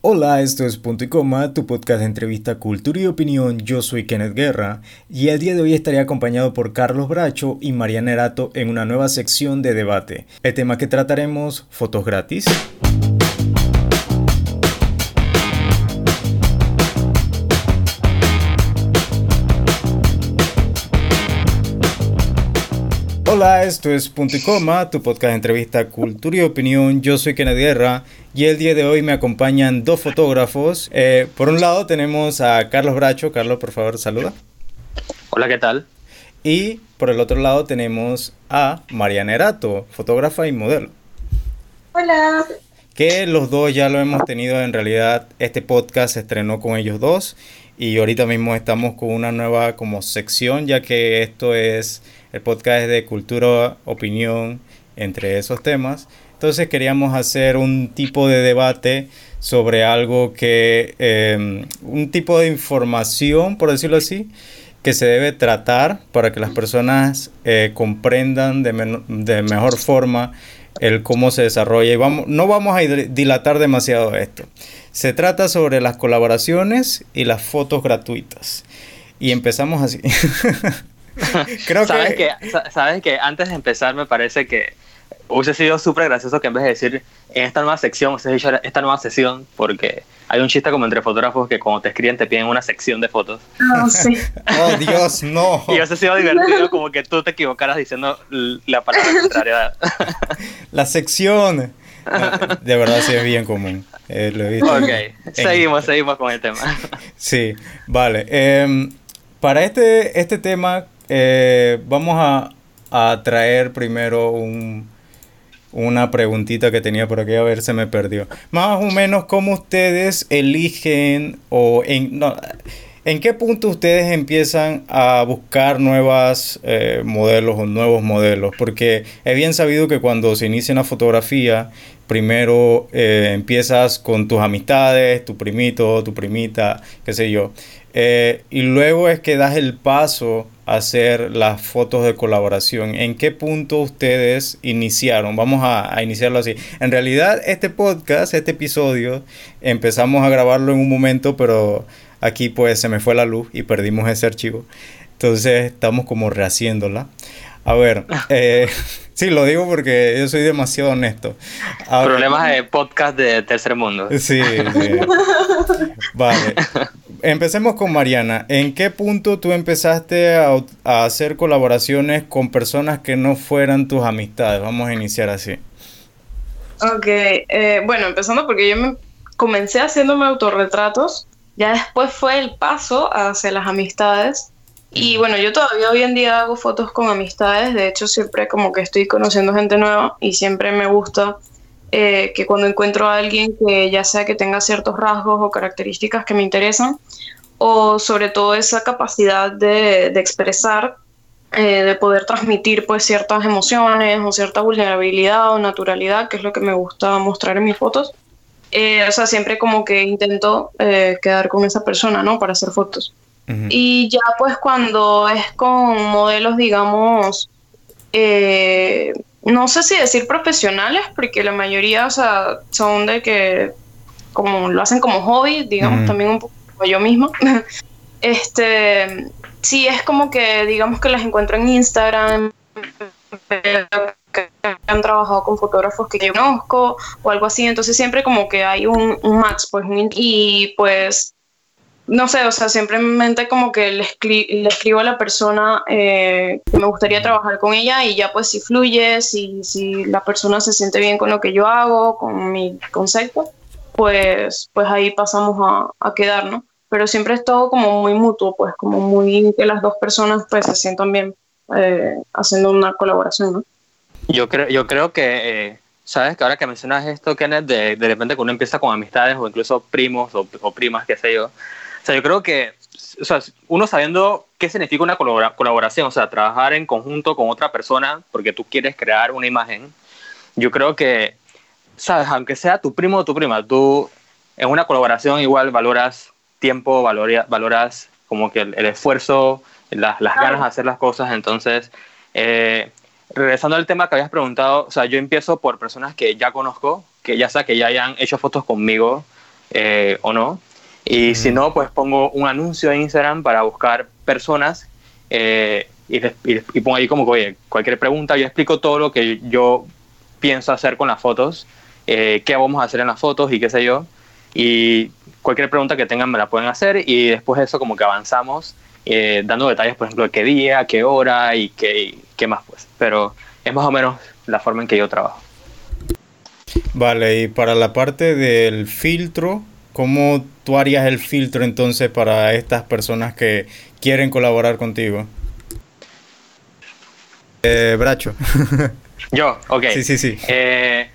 Hola, esto es Punto y Coma, tu podcast de entrevista, cultura y opinión. Yo soy Kenneth Guerra y el día de hoy estaré acompañado por Carlos Bracho y Mariana Erato en una nueva sección de debate. El tema que trataremos, fotos gratis. Hola, esto es Punto y Coma, tu podcast de entrevista, cultura y opinión. Yo soy Kenneth Guerra y el día de hoy me acompañan dos fotógrafos. Eh, por un lado tenemos a Carlos Bracho. Carlos, por favor, saluda. Hola, ¿qué tal? Y por el otro lado tenemos a Mariana Erato, fotógrafa y modelo. Hola. Que los dos ya lo hemos tenido en realidad. Este podcast se estrenó con ellos dos y ahorita mismo estamos con una nueva como sección ya que esto es el podcast de cultura, opinión, entre esos temas. Entonces queríamos hacer un tipo de debate sobre algo que, em, un tipo de información, por decirlo así, que se debe tratar para que las personas eh, comprendan de, de, mejor forma el cómo se desarrolla. Y vamos, no vamos a dilatar demasiado esto. Se trata sobre las colaboraciones y las fotos gratuitas. Y empezamos así. Creo ¿Sabes que... Sabes que antes de empezar me parece que hubiese sido súper gracioso que en vez de decir en esta nueva sección, usted dicho esta nueva sesión, porque hay un chiste como entre fotógrafos que cuando te escriben te piden una sección de fotos. Oh, sí. oh, Dios, no. Y hubiese sido divertido como que tú te equivocaras diciendo la palabra contraria. la sección. De verdad sí es bien común. Eh, lo he visto ok, seguimos, seguimos con el tema. Sí, vale. Em, para este, este tema eh, vamos a, a, traer primero un, una preguntita que tenía por aquí, a ver, se me perdió. Más o menos, ¿cómo ustedes eligen o en, en qué punto ustedes empiezan a buscar nuevas eh, modelos o nuevos modelos? Porque es bien sabido que cuando se inicia una fotografía, primero eh, empiezas con tus amistades, tu primito, tu primita, qué sé yo. Y luego es que das el paso hacer las fotos de colaboración. ¿En qué punto ustedes iniciaron? Vamos a, iniciarlo así. En realidad, este podcast, este episodio, empezamos a grabarlo en un momento, pero aquí pues se me fue la luz y perdimos ese archivo. Entonces estamos como rehaciéndola. A ver, eh, sí, lo digo porque yo soy demasiado honesto. Problemas de podcast de tercer mundo. Sí, sí. Vale empecemos con Mariana. ¿En qué punto tú empezaste a, hacer colaboraciones con personas que no fueran tus amistades? Vamos a iniciar así. Ok, eh, bueno, empezando porque yo me comencé haciéndome autorretratos, ya después fue el paso hacia las amistades. Y bueno, yo todavía hoy en día hago fotos con amistades, de hecho siempre como que estoy conociendo gente nueva y siempre me gusta eh, que cuando encuentro a alguien que ya sea que tenga ciertos rasgos o características que me interesan, o sobre todo esa capacidad de, expresar, eh, de poder transmitir pues ciertas emociones o cierta vulnerabilidad o naturalidad, que es lo que me gusta mostrar en mis fotos. Eh, o sea, siempre como que intento quedar con esa persona, ¿no? Para hacer fotos. Y ya pues cuando es con modelos, digamos, no sé si decir profesionales, porque la mayoría, o sea, son de que como lo hacen como hobby, digamos, también un poco como yo mismo. este, sí, es como que, digamos que las encuentro en Instagram, que han trabajado con fotógrafos que yo conozco o algo así, entonces siempre como que hay un, un match, pues, y pues no sé, o sea, simplemente como que le, escribo a la persona eh, que me gustaría trabajar con ella y ya pues si fluye, si, si la persona se siente bien con lo que yo hago, con mi concepto, pues, pues ahí pasamos a, a quedar, ¿no? Pero siempre es todo como muy mutuo, pues como muy que las dos personas pues se sientan bien eh, haciendo una colaboración, ¿no? Yo creo, yo creo que... Eh, sabes que ahora que mencionas esto, Kenneth, de, de repente que uno empieza con amistades o incluso primos o, o primas, qué sé yo, sea, yo creo que, o sea, uno sabiendo qué significa una colaboración, o sea, trabajar en conjunto con otra persona porque tú quieres crear una imagen, yo creo que, sabes, aunque sea tu primo o tu prima, tú en una colaboración igual valoras tiempo, valoras como que el, esfuerzo, las, las ganas de hacer las cosas, entonces... Eh, regresando al tema que habías preguntado, o sea, yo empiezo por personas que ya conozco, que ya sea que ya hayan hecho fotos conmigo, eh, o no. Y si no, pues pongo un anuncio en Instagram para buscar personas eh, y, y, pongo ahí como que, oye, cualquier pregunta, yo explico todo lo que yo pienso hacer con las fotos, qué vamos a hacer en las fotos y qué sé yo. Y cualquier pregunta que tengan me la pueden hacer y después de eso como que avanzamos dando detalles, por ejemplo, de qué día, qué hora y qué, qué más, pues. Pero es más o menos la forma en que yo trabajo. Vale, y para la parte del filtro, ¿cómo tú harías el filtro entonces para estas personas que quieren colaborar contigo? Eh, Bracho. yo, ok. Sí, sí, sí. Eh,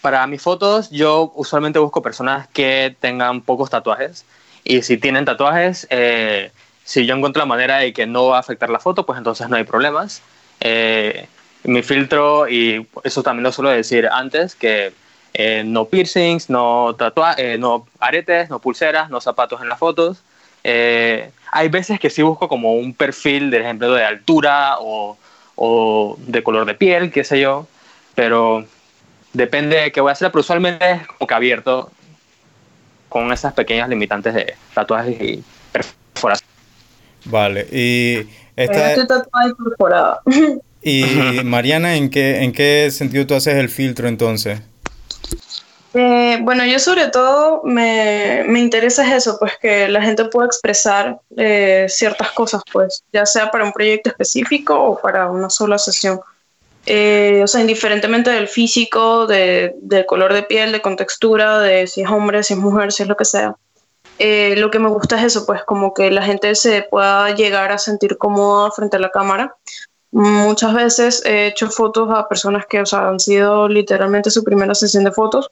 para mis fotos, yo usualmente busco personas que tengan pocos tatuajes. Y si tienen tatuajes, eh, si yo encuentro la manera de que no va a afectar la foto, pues entonces no hay problemas. Eh, mi filtro, y eso también lo suelo decir antes, que eh, no piercings, no, tatuajes, eh, no aretes, no pulseras, no zapatos en las fotos. hay veces que sí busco como un perfil, de ejemplo, de altura o, o, de color de piel, qué sé yo, pero depende de qué voy a hacer, pero usualmente es como que abierto con esas pequeñas limitantes de tatuajes y. Vale, y esta... Y Mariana, ¿en qué, ¿en qué sentido tú haces el filtro entonces? Eh, bueno, yo sobre todo me, me, interesa eso, pues que la gente pueda expresar eh, ciertas cosas, pues, ya sea para un proyecto específico o para una sola sesión. Eh, o sea, indiferentemente del físico, de, del color de piel, de contextura, de si es hombre, si es mujer, si es lo que sea. Lo que me gusta es eso, pues como que la gente se pueda llegar a sentir cómoda frente a la cámara Muchas veces he hecho fotos a personas que o sea, han sido literalmente su primera sesión de fotos,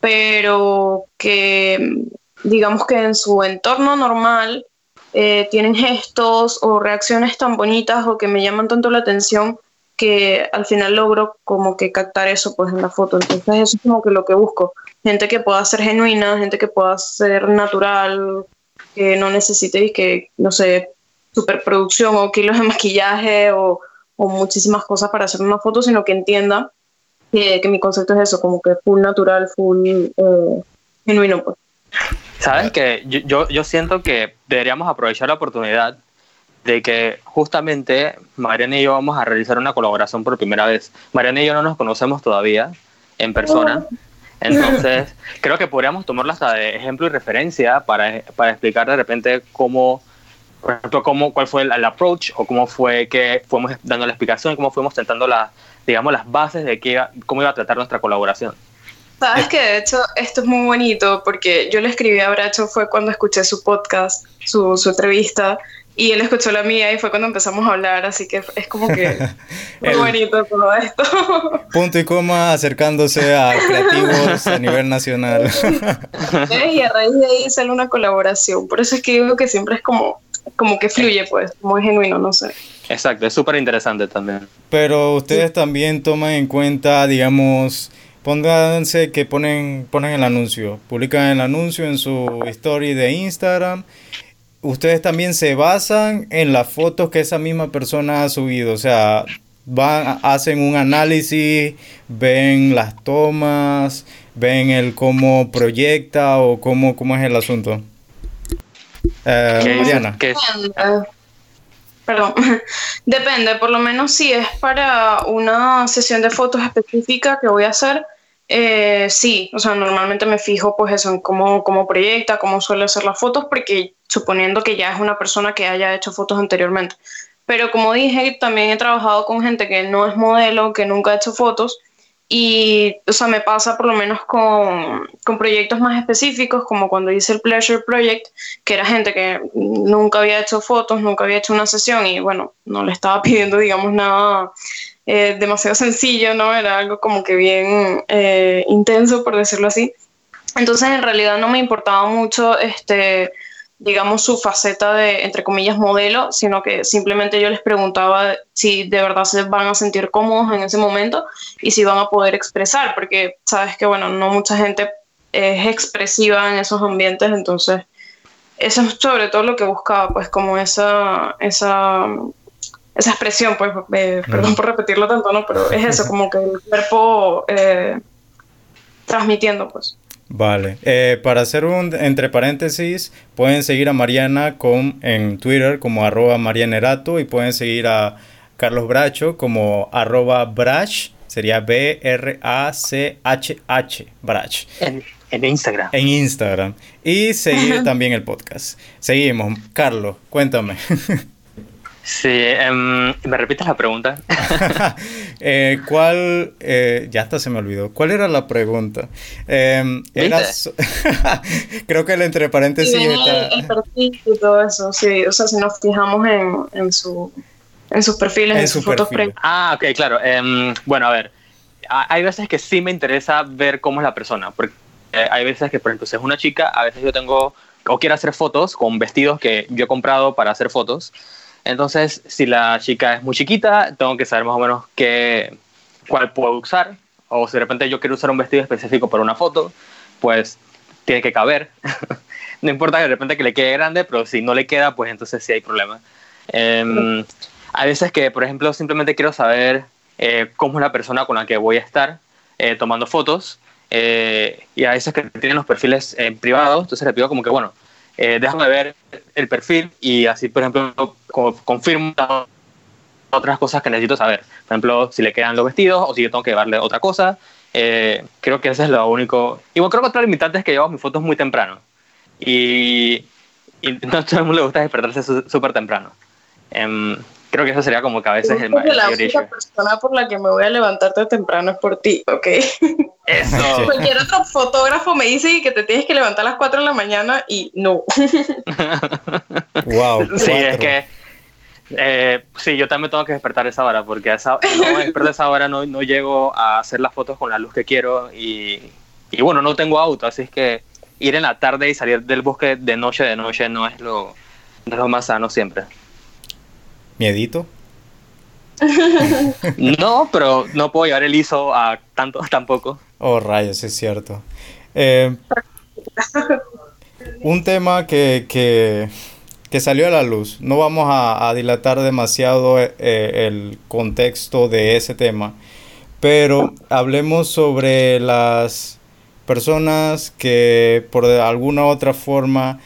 pero que digamos que en su entorno normal eh, tienen gestos o reacciones tan bonitas o que me llaman tanto la atención que al final logro como que captar eso pues en la foto. Entonces eso es como que lo que busco. Gente que pueda ser genuina, gente que pueda ser natural, que no necesite que, no sé, superproducción o kilos de maquillaje o o muchísimas cosas para hacer una foto, sino que entienda que, que mi concepto es eso, como que full natural, full eh, genuino. Pues. Sabes que yo, yo siento que deberíamos aprovechar la oportunidad de que justamente Mariana y yo vamos a realizar una colaboración por primera vez. Mariana y yo no nos conocemos todavía en persona. Entonces, creo que podríamos tomarla hasta de ejemplo y referencia para, para explicar de repente cómo por ejemplo, cómo, cuál fue el, approach o cómo fue que fuimos dando la explicación, cómo fuimos sentando la, digamos, las bases de qué, cómo iba a tratar nuestra colaboración. Sabes que de hecho esto es muy bonito porque yo le escribí a Bracho fue cuando escuché su podcast, su, su entrevista, y él escuchó la mía y fue cuando empezamos a hablar, así que es como que muy bonito todo esto. Punto y coma acercándose a creativos a nivel nacional. y a raíz de ahí sale una colaboración, por eso es que digo que siempre es como como que fluye, pues, muy genuino, no sé. Exacto, es súper interesante también. Pero ustedes también toman en cuenta, digamos, pónganse que ponen, ponen el anuncio, publican el anuncio en su story de Instagram. Ustedes también se basan en las fotos que esa misma persona ha subido, o sea, van, hacen un análisis, ven las tomas, ven el cómo proyecta o cómo, cómo es el asunto. Eh, Perdón. Depende, por lo menos si es para una sesión de fotos específica que voy a hacer, eh, sí, o sea, normalmente me fijo pues eso en cómo, cómo proyecta, cómo suele hacer las fotos, porque suponiendo que ya es una persona que haya hecho fotos anteriormente. Pero como dije, también he trabajado con gente que no es modelo, que nunca ha hecho fotos, y, o sea, me pasa por lo menos con, con, proyectos más específicos, como cuando hice el Pleasure Project, que era gente que nunca había hecho fotos, nunca había hecho una sesión y, bueno, no le estaba pidiendo, digamos, nada eh, demasiado sencillo, ¿no? Era algo como que bien eh, intenso, por decirlo así. Entonces, en realidad no me importaba mucho, este digamos, su faceta de, entre comillas, modelo, sino que simplemente yo les preguntaba si de verdad se van a sentir cómodos en ese momento y si van a poder expresar, porque sabes que, bueno, no mucha gente es expresiva en esos ambientes, entonces eso es sobre todo lo que buscaba, pues como esa, esa, esa expresión, pues, eh, perdón por repetirlo tanto, ¿no? Pero es eso, como que el cuerpo eh, transmitiendo, pues. Vale. Eh, para hacer un entre paréntesis, pueden seguir a Mariana con, en Twitter como arroba marianerato y pueden seguir a Carlos Bracho como arroba brach, sería B-R-A-C-H-H, brach. En, en Instagram. En Instagram. Y seguir también el podcast. Seguimos. Carlos, cuéntame. Sí, em, ¿me repites la pregunta? eh, ¿Cuál, eh, ya hasta se me olvidó, cuál era la pregunta? Eh, era so- Creo que el entre paréntesis ven está... el, perfil y todo eso, sí. O sea, si nos fijamos en, en, su, en sus perfiles, en, En sus su fotos perfil. Ah, ok, claro. Em, bueno, a ver. Ha- Hay veces que sí me interesa ver cómo es la persona. Porque eh, hay veces que, por ejemplo, si es una chica, a veces yo tengo o quiero hacer fotos con vestidos que yo he comprado para hacer fotos. Entonces, si la chica es muy chiquita, tengo que saber más o menos qué, cuál puedo usar. O si de repente yo quiero usar un vestido específico para una foto, pues tiene que caber. no importa que de repente que le quede grande, pero si no le queda, pues entonces sí hay problema. Em, hay veces que, por ejemplo, simplemente quiero saber eh, cómo es la persona con la que voy a estar eh, tomando fotos. eh, y a veces que tienen los perfiles eh, privados, entonces le pido como que, bueno, eh, déjame ver el perfil y así, por ejemplo, co- confirmo otras cosas que necesito saber. Por ejemplo, si le quedan los vestidos o si yo tengo que llevarle otra cosa. Eh, creo que ese es lo único. Y bueno, creo que otra limitante es que llevo mis fotos muy temprano. Y, y no a todo el mundo le gusta despertarse súper temprano. Em, creo que eso sería como que a veces el, ma- Creo que el la mayor única persona por la que me voy a levantarte temprano es por ti, ¿ok? Eso. Cualquier otro fotógrafo me dice que te tienes que levantar a las 4 de la mañana y no. Wow. Sí, es cuatro. que. eh, sí, yo también tengo que despertar esa hora, porque a esa, no me despierto a esa hora no, no llego a hacer las fotos con la luz que quiero. Y, y bueno, no tengo auto, así es que ir en la tarde y salir del bosque de noche de noche no es lo, no es lo más sano siempre. Miedito. No, pero no puedo llevar el ISO a tanto tampoco. Oh, rayos, es cierto. Eh, un tema que, que, que salió a la luz. No vamos a, a dilatar demasiado eh, el contexto de ese tema, pero hablemos sobre las personas que por alguna u otra forma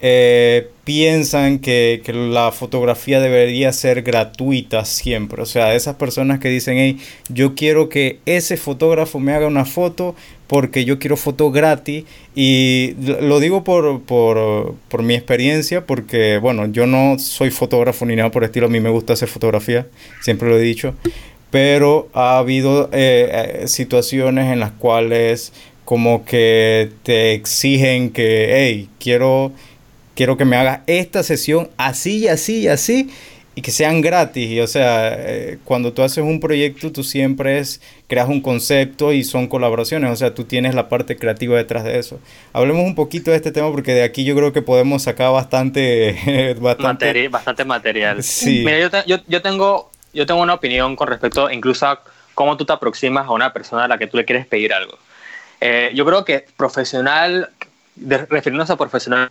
eh, piensan que, que la fotografía debería ser gratuita siempre. O sea, esas personas que dicen, hey, yo quiero que ese fotógrafo me haga una foto porque yo quiero foto gratis. Y lo digo por, por, por mi experiencia, porque, bueno, yo no soy fotógrafo ni nada por el estilo, a mí me gusta hacer fotografía, siempre lo he dicho. Pero ha habido eh, eh, situaciones en las cuales como que te exigen que, hey, quiero quiero que me hagas esta sesión así y así y así y que sean gratis. Y o sea, eh, cuando tú haces un proyecto, tú siempre es, creas un concepto y son colaboraciones. O sea, tú tienes la parte creativa detrás de eso. Hablemos un poquito de este tema porque de aquí yo creo que podemos sacar bastante... bastante Materi- bastante material. Sí. Mira, yo, te- yo, yo tengo, yo tengo una opinión con respecto incluso a cómo tú te aproximas a una persona a la que tú le quieres pedir algo. Eh, yo creo que profesional, de, refiriéndonos a profesional,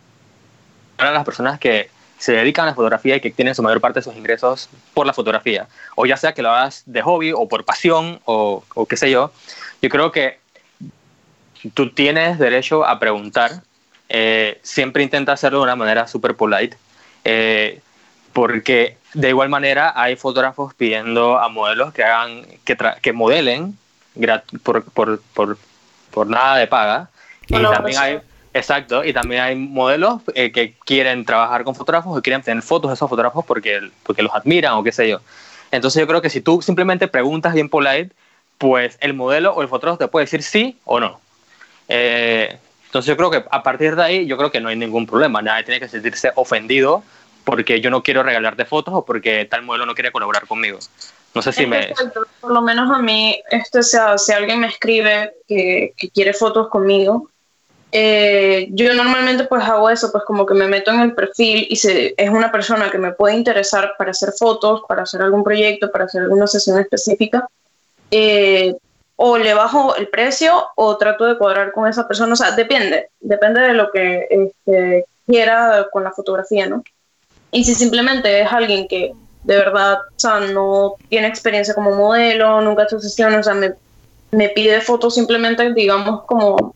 a las personas que se dedican a la fotografía y que tienen su mayor parte de sus ingresos por la fotografía, o ya sea que lo hagas de hobby o por pasión o, o qué sé yo, yo creo que tú tienes derecho a preguntar. Eh, siempre intenta hacerlo de una manera super polite, eh, porque de igual manera hay fotógrafos pidiendo a modelos que hagan, que, tra- que modelen por, por, por, por nada de paga. Y Bueno, también pues, hay, exacto, y también hay modelos eh, que quieren trabajar con fotógrafos o quieren tener fotos de esos fotógrafos porque, porque los admiran o qué sé yo. Entonces yo creo que si tú simplemente preguntas bien polite, pues el modelo o el fotógrafo te puede decir sí o no. Eh, entonces yo creo que a partir de ahí yo creo que no hay ningún problema. Nadie tiene que sentirse ofendido porque yo no quiero regalarte fotos o porque tal modelo no quiere colaborar conmigo. No sé si me... por lo menos a mí, este, sea, si alguien me escribe que, que quiere fotos conmigo, eh, yo normalmente pues hago eso, pues como que me meto en el perfil y es una persona que me puede interesar para hacer fotos, para hacer algún proyecto, para hacer alguna sesión específica, eh, o le bajo el precio o trato de cuadrar con esa persona, o sea, depende, depende de lo que este, quiera con la fotografía, ¿no? Y si simplemente es alguien que de verdad, o sea, no tiene experiencia como modelo, nunca ha hecho sesiones, o sea, me, me pide fotos simplemente, digamos, como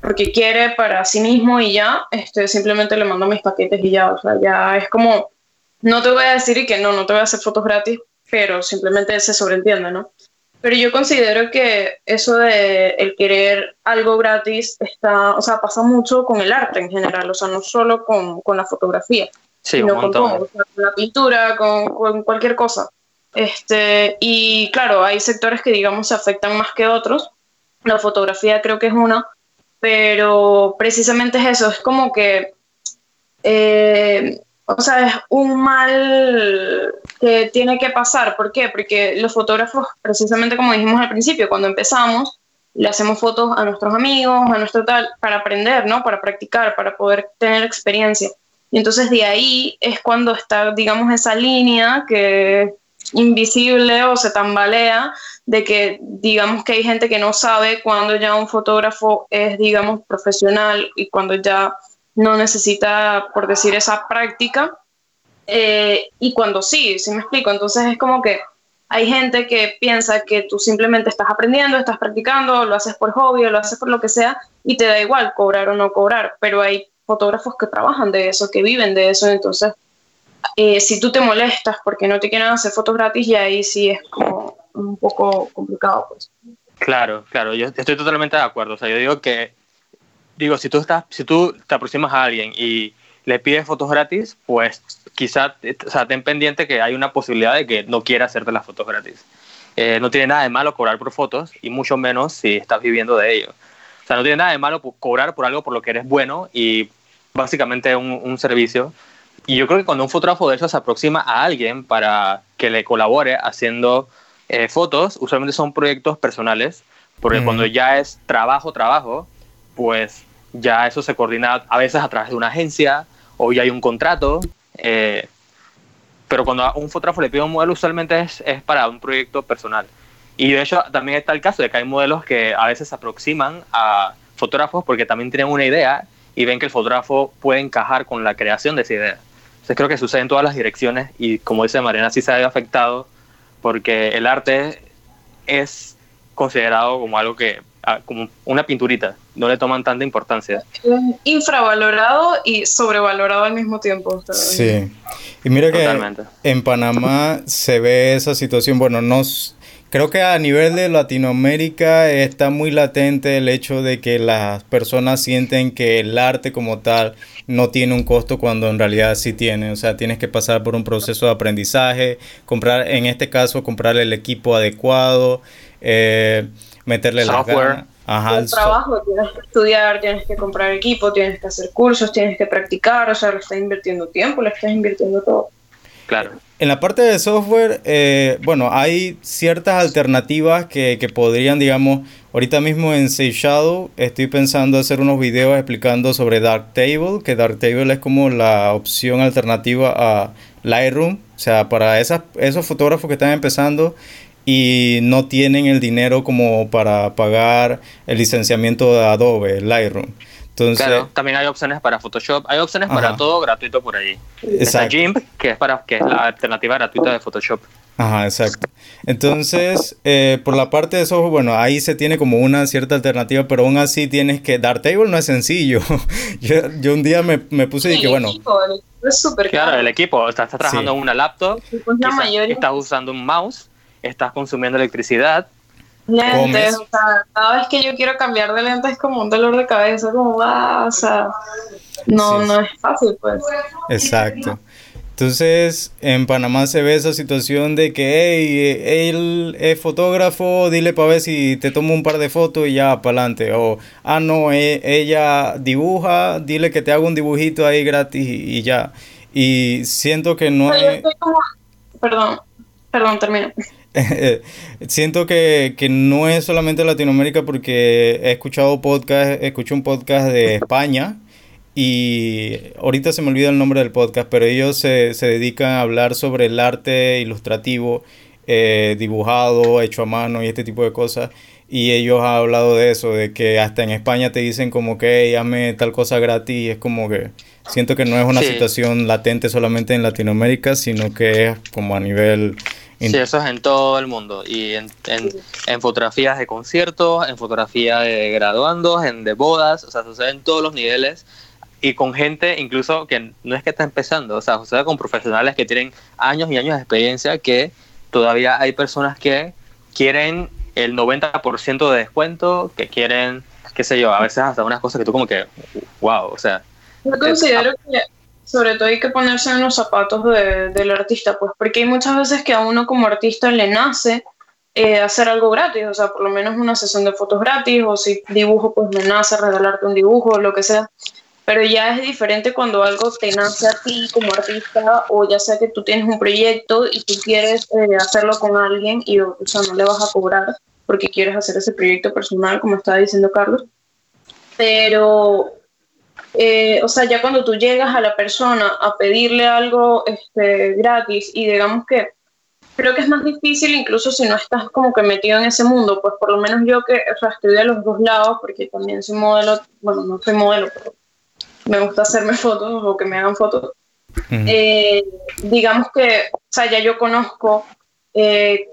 porque quiere para sí mismo y ya, este, simplemente le mando mis paquetes y ya, o sea, ya es como, no te voy a decir que no, no te voy a hacer fotos gratis, pero simplemente se sobreentiende, ¿no? Pero yo considero que eso de el querer algo gratis está, o sea, pasa mucho con el arte en general, o sea, no solo con, con la fotografía, sino con todo, con la pintura, con, con, cualquier cosa. Este, y claro, hay sectores que digamos se afectan más que otros. La fotografía creo que es uno, pero precisamente es eso, es como que eh, o sea, es un mal que tiene que pasar. ¿Por qué? Porque los fotógrafos, precisamente como dijimos al principio, cuando empezamos, le hacemos fotos a nuestros amigos, a nuestro tal, para aprender, ¿no? Para practicar, para poder tener experiencia. Y entonces de ahí es cuando está, digamos, esa línea que invisible o se tambalea de que digamos que hay gente que no sabe cuando ya un fotógrafo es, digamos, profesional y cuando ya no necesita, por decir, esa práctica. Eh, y cuando sí, sí me explico. Entonces es como que hay gente que piensa que tú simplemente estás aprendiendo, estás practicando, lo haces por hobby, lo haces por lo que sea, y te da igual cobrar o no cobrar. Pero hay fotógrafos que trabajan de eso, que viven de eso. Entonces, eh, si tú te molestas porque no te quieren hacer fotos gratis, y ahí sí es como un poco complicado. Pues. Claro, claro, yo estoy totalmente de acuerdo. O sea, yo digo que digo, si tú, estás, si tú te aproximas a alguien y le pides fotos gratis, pues quizá, o sea, ten pendiente que hay una posibilidad de que no quiera hacerte las fotos gratis. Eh, no tiene nada de malo cobrar por fotos y mucho menos si estás viviendo de ello. O sea, no tiene nada de malo cobrar por algo por lo que eres bueno y básicamente un, un servicio. Y yo creo que cuando un fotógrafo de eso se aproxima a alguien para que le colabore haciendo eh, fotos, usualmente son proyectos personales, porque cuando ya es trabajo, trabajo, pues ya eso se coordina a veces a través de una agencia o ya hay un contrato. Eh, pero cuando a un fotógrafo le pide un modelo, usualmente es, es, para un proyecto personal. Y de hecho también está el caso de que hay modelos que a veces se aproximan a fotógrafos porque también tienen una idea y ven que el fotógrafo puede encajar con la creación de esa idea. Entonces creo que sucede en todas las direcciones y como dice Mariana, sí se ha afectado porque el arte es considerado como algo que como una pinturita, no le toman tanta importancia. Infravalorado y sobrevalorado al mismo tiempo. Sí. Y mira que en Panamá se ve esa situación, bueno, no creo que a nivel de Latinoamérica está muy latente el hecho de que las personas sienten que el arte como tal no tiene un costo cuando en realidad sí tiene, o sea, tienes que pasar por un proceso de aprendizaje, comprar en este caso comprar el equipo adecuado, eh, meterle software. Ajá, el trabajo, tienes que estudiar, tienes que comprar equipo, tienes que hacer cursos, tienes que practicar, o sea, le estás invirtiendo tiempo, le estás invirtiendo todo. Claro. En la parte de software, eh, bueno, hay ciertas alternativas que, que, podrían, digamos, ahorita mismo en Safe Shadow estoy pensando hacer unos videos explicando sobre Darktable, que Darktable es como la opción alternativa a Lightroom, o sea, para esas, esos fotógrafos que están empezando y no tienen el dinero como para pagar el licenciamiento de Adobe, Lightroom. Entonces, claro, también hay opciones para Photoshop, hay opciones para todo gratuito por allí. Está GIMP, que es, para, que es la alternativa gratuita de Photoshop. Ajá, exacto. Entonces, eh, por la parte de software, bueno, ahí se tiene como una cierta alternativa, pero aún así tienes que... Darktable no es sencillo. yo, yo, un día me, me puse y que, bueno... Equipo, el equipo es súper Claro, el equipo, estás, trabajando en una laptop, pues estás usando un mouse estás consumiendo electricidad. Lentes, o sea, cada vez que yo quiero cambiar de lentes es como un dolor de cabeza, como va, o sea, no, no es fácil, pues. Exacto. Entonces, en Panamá se ve esa situación de que, hey, él es fotógrafo, dile para ver si te tomo un par de fotos y ya, para adelante. O, ah, no, e, ella dibuja, dile que te haga un dibujito ahí gratis y, ya. Y siento que no es... Perdón, perdón, termino. Siento que, no es solamente Latinoamérica porque he escuchado podcast, escuché un podcast de España y ahorita se me olvida el nombre del podcast, pero ellos se, dedican a hablar sobre el arte ilustrativo, eh, dibujado, hecho a mano y este tipo de cosas. Y ellos han hablado de eso, de que hasta en España te dicen como que llame tal cosa gratis y es como que siento que no es una situación latente solamente en Latinoamérica, sino que es como a nivel Sí, eso es en todo el mundo. Y en, en, fotografías de conciertos, en fotografía de graduandos, en de bodas, o sea, sucede en todos los niveles. Y con gente incluso que no es que está empezando, o sea, sucede con profesionales que tienen años y años de experiencia que todavía hay personas que quieren el 90% de descuento, que quieren, qué sé yo, a veces hasta unas cosas que tú como que, wow, o sea. Yo considero que sobre todo hay que ponerse en los zapatos del artista, pues porque hay muchas veces que a uno como artista le nace eh, hacer algo gratis, o sea, por lo menos una sesión de fotos gratis, o si dibujo, pues me nace regalarte un dibujo, lo que sea. Pero ya es diferente cuando algo te nace a ti como artista, o ya sea que tú tienes un proyecto y tú quieres eh, hacerlo con alguien y, o sea, no le vas a cobrar porque quieres hacer ese proyecto personal, como estaba diciendo Carlos. Pero eh, o sea, ya cuando tú llegas a la persona a pedirle algo este, gratis y digamos que creo que es más difícil incluso si no estás como que metido en ese mundo, pues por lo menos yo que, o sea, estoy de los dos lados porque también soy modelo, bueno, no soy modelo, pero me gusta hacerme fotos o que me hagan fotos. Eh, digamos que, o sea, ya yo conozco eh,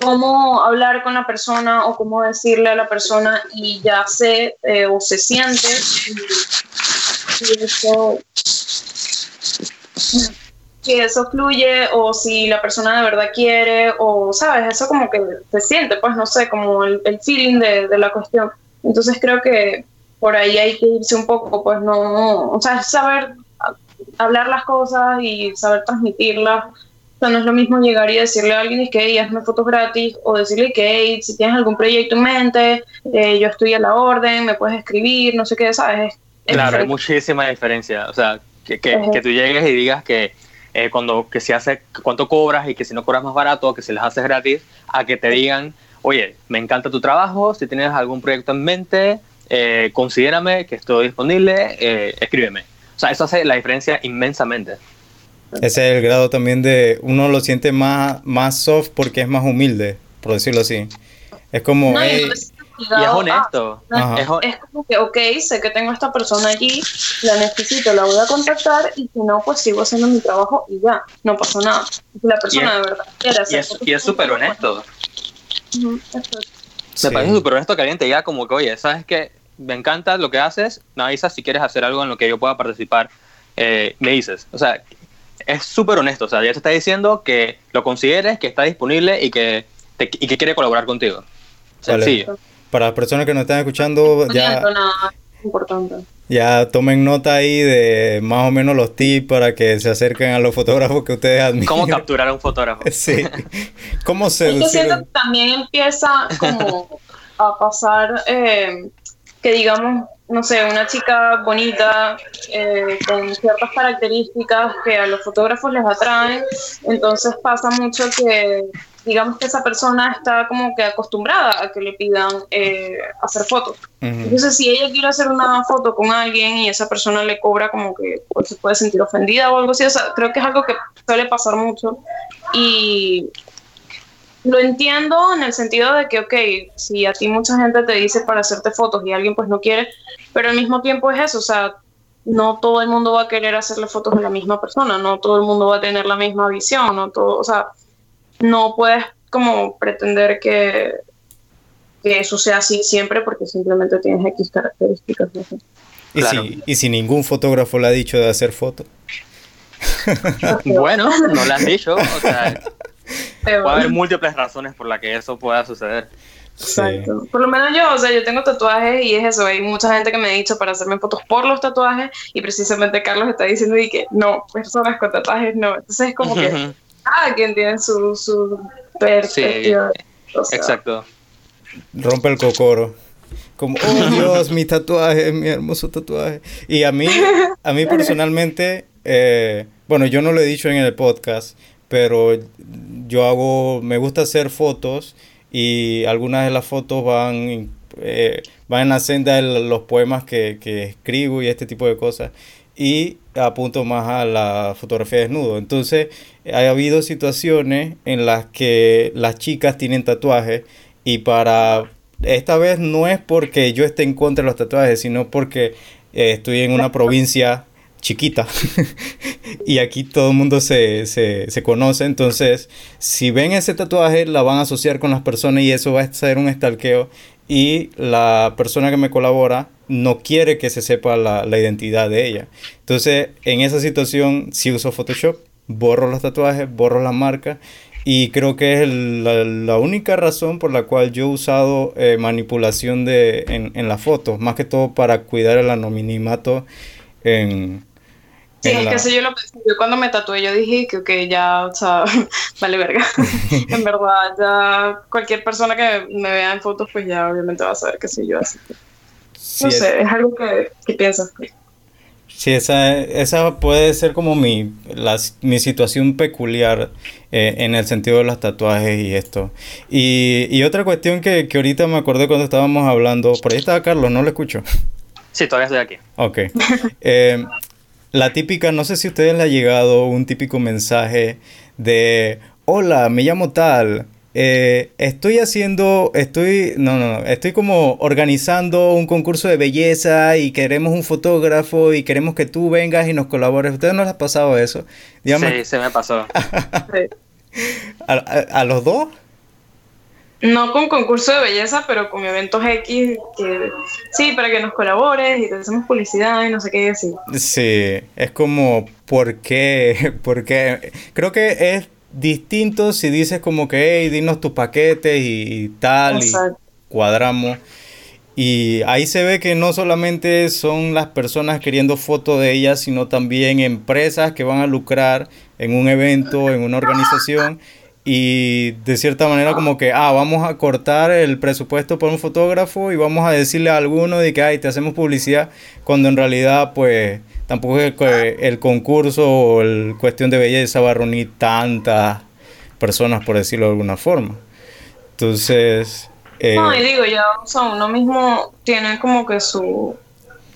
cómo hablar con la persona o cómo decirle a la persona y ya sé eh, o se siente si, eso, que eso fluye o si la persona de verdad quiere o, ¿sabes? Eso como que se siente, pues no sé, como el, feeling de, de, la cuestión. Entonces creo que por ahí hay que irse un poco, pues no, o sea, saber hablar las cosas y saber transmitirlas o sea, no es lo mismo llegar y decirle a alguien que hey, hazme fotos gratis o decirle que si tienes algún proyecto en mente, eh, yo estoy a la orden, me puedes escribir, no sé qué, ¿sabes? claro, hay muchísima diferencia. O sea, que, que, que tú llegues y digas que eh, cuando que se hace, cuánto cobras y que si no cobras más barato, que si les haces gratis, a que te digan, oye, me encanta tu trabajo, si tienes algún proyecto en mente, eh, considérame que estoy disponible, eh, escríbeme. O sea, eso hace la diferencia inmensamente. Ese es el grado también de uno lo siente más, más soft porque es más humilde, por decirlo así. Es como... y es honesto. es, como que, ok, sé que tengo a esta persona allí, la necesito, la voy a contactar y si no, pues sigo haciendo mi trabajo y ya, no pasa nada. Si la persona de verdad quiere hacer Y es súper honesto. Me parece súper honesto que alguien te diga como que, oye, ¿sabes que Me encanta lo que haces, me avisas si quieres hacer algo en lo que yo pueda participar, eh, me dices. O sea, es súper honesto, o sea, ya te está diciendo que lo consideres, que está disponible y que, y que quiere colaborar contigo. Sencillo. Para las personas que nos están escuchando, ya, ya tomen nota ahí de más o menos los tips para que se acerquen a los fotógrafos que ustedes admiran. ¿Cómo capturar a un fotógrafo? Sí. ¿Cómo se... Yo siento que también empieza como a pasar eh, que digamos no sé, una chica bonita, eh, con ciertas características que a los fotógrafos les atraen, entonces pasa mucho que, digamos que esa persona está como que acostumbrada a que le pidan eh, hacer fotos. Entonces, si ella quiere hacer una foto con alguien y esa persona le cobra como que pues, se puede sentir ofendida o algo así, o sea, creo que es algo que suele pasar mucho. Y lo entiendo en el sentido de que, ok, si a ti mucha gente te dice para hacerte fotos y alguien pues no quiere, pero al mismo tiempo es eso, o sea, no todo el mundo va a querer hacerle fotos a la misma persona, no todo el mundo va a tener la misma visión, no todo, o sea, no puedes como pretender que, que eso sea así siempre porque simplemente tienes X características. ¿Y, si, ¿Y si ningún fotógrafo le ha dicho de hacer fotos? bueno, no le han dicho, o sea, Puede haber múltiples razones por las que eso pueda suceder. Exacto. Por lo menos yo, o sea, yo tengo tatuajes y es eso. Hay mucha gente que me ha dicho para hacerme fotos por los tatuajes y precisamente Carlos está diciendo y que no, personas con tatuajes no. Entonces es como que cada quien tiene su, su perspectiva. exacto. Rompe el cocoro. Como, oh Dios, mi tatuaje, mi hermoso tatuaje. Y a mí, a mí personalmente, eh, bueno, yo no lo he dicho en el podcast, pero yo hago, me gusta hacer fotos y algunas de las fotos van, eh, van en la senda de los poemas que, que, escribo y este tipo de cosas. Y apunto más a la fotografía desnudo. Entonces, ha habido situaciones en las que las chicas tienen tatuajes y para... Esta vez no es porque yo esté en contra de los tatuajes, sino porque eh, estoy en una provincia chiquita. y aquí todo el mundo se, conoce. Entonces, si ven ese tatuaje, la van a asociar con las personas y eso va a ser un estalqueo. Y la persona que me colabora no quiere que se sepa la, identidad de ella. Entonces, en esa situación, si uso Photoshop, borro los tatuajes, borro la marca. Y creo que es la, única razón por la cual yo he usado eh, manipulación de, en, en las fotos, más que todo para cuidar el anonimato en, Sí, es que eso yo lo pensé. Yo cuando me tatué, yo dije que, okay, ya, o sea, vale verga. en verdad, ya cualquier persona que me vea en fotos, pues ya obviamente va a saber que soy yo. Así que, no sé, es algo que, que piensas. Sí, esa, esa puede ser como mi, mi situación peculiar eh, en el sentido de los tatuajes y esto. Y, y otra cuestión que, que, ahorita me acordé cuando estábamos hablando, por ahí estaba Carlos, ¿no lo escucho? Sí, todavía estoy aquí. Ok. Eh, la típica, no sé si a ustedes le ha llegado un típico mensaje de, hola, me llamo tal, eh, estoy haciendo, estoy, no, no, estoy como organizando un concurso de belleza y queremos un fotógrafo y queremos que tú vengas y nos colabores. ¿Ustedes no les ha pasado eso? sí, se me pasó. a los dos? No con concurso de belleza, pero con eventos X, que sí, para que nos colabores y te hacemos publicidad y no sé qué decir. Sí, es como, ¿por qué? Porque creo que es distinto si dices como que, hey, dinos tus paquetes y, tal, y cuadramos. Y ahí se ve que no solamente son las personas queriendo fotos de ellas, sino también empresas que van a lucrar en un evento, en una organización y de cierta manera como que, ah, vamos a cortar el presupuesto por un fotógrafo y vamos a decirle a alguno de que, ay, te hacemos publicidad, cuando en realidad pues tampoco es que el concurso o el cuestión de belleza va a reunir tantas personas, por decirlo de alguna forma. Entonces... Eh, no, y digo, ya, o uno mismo tiene como que su,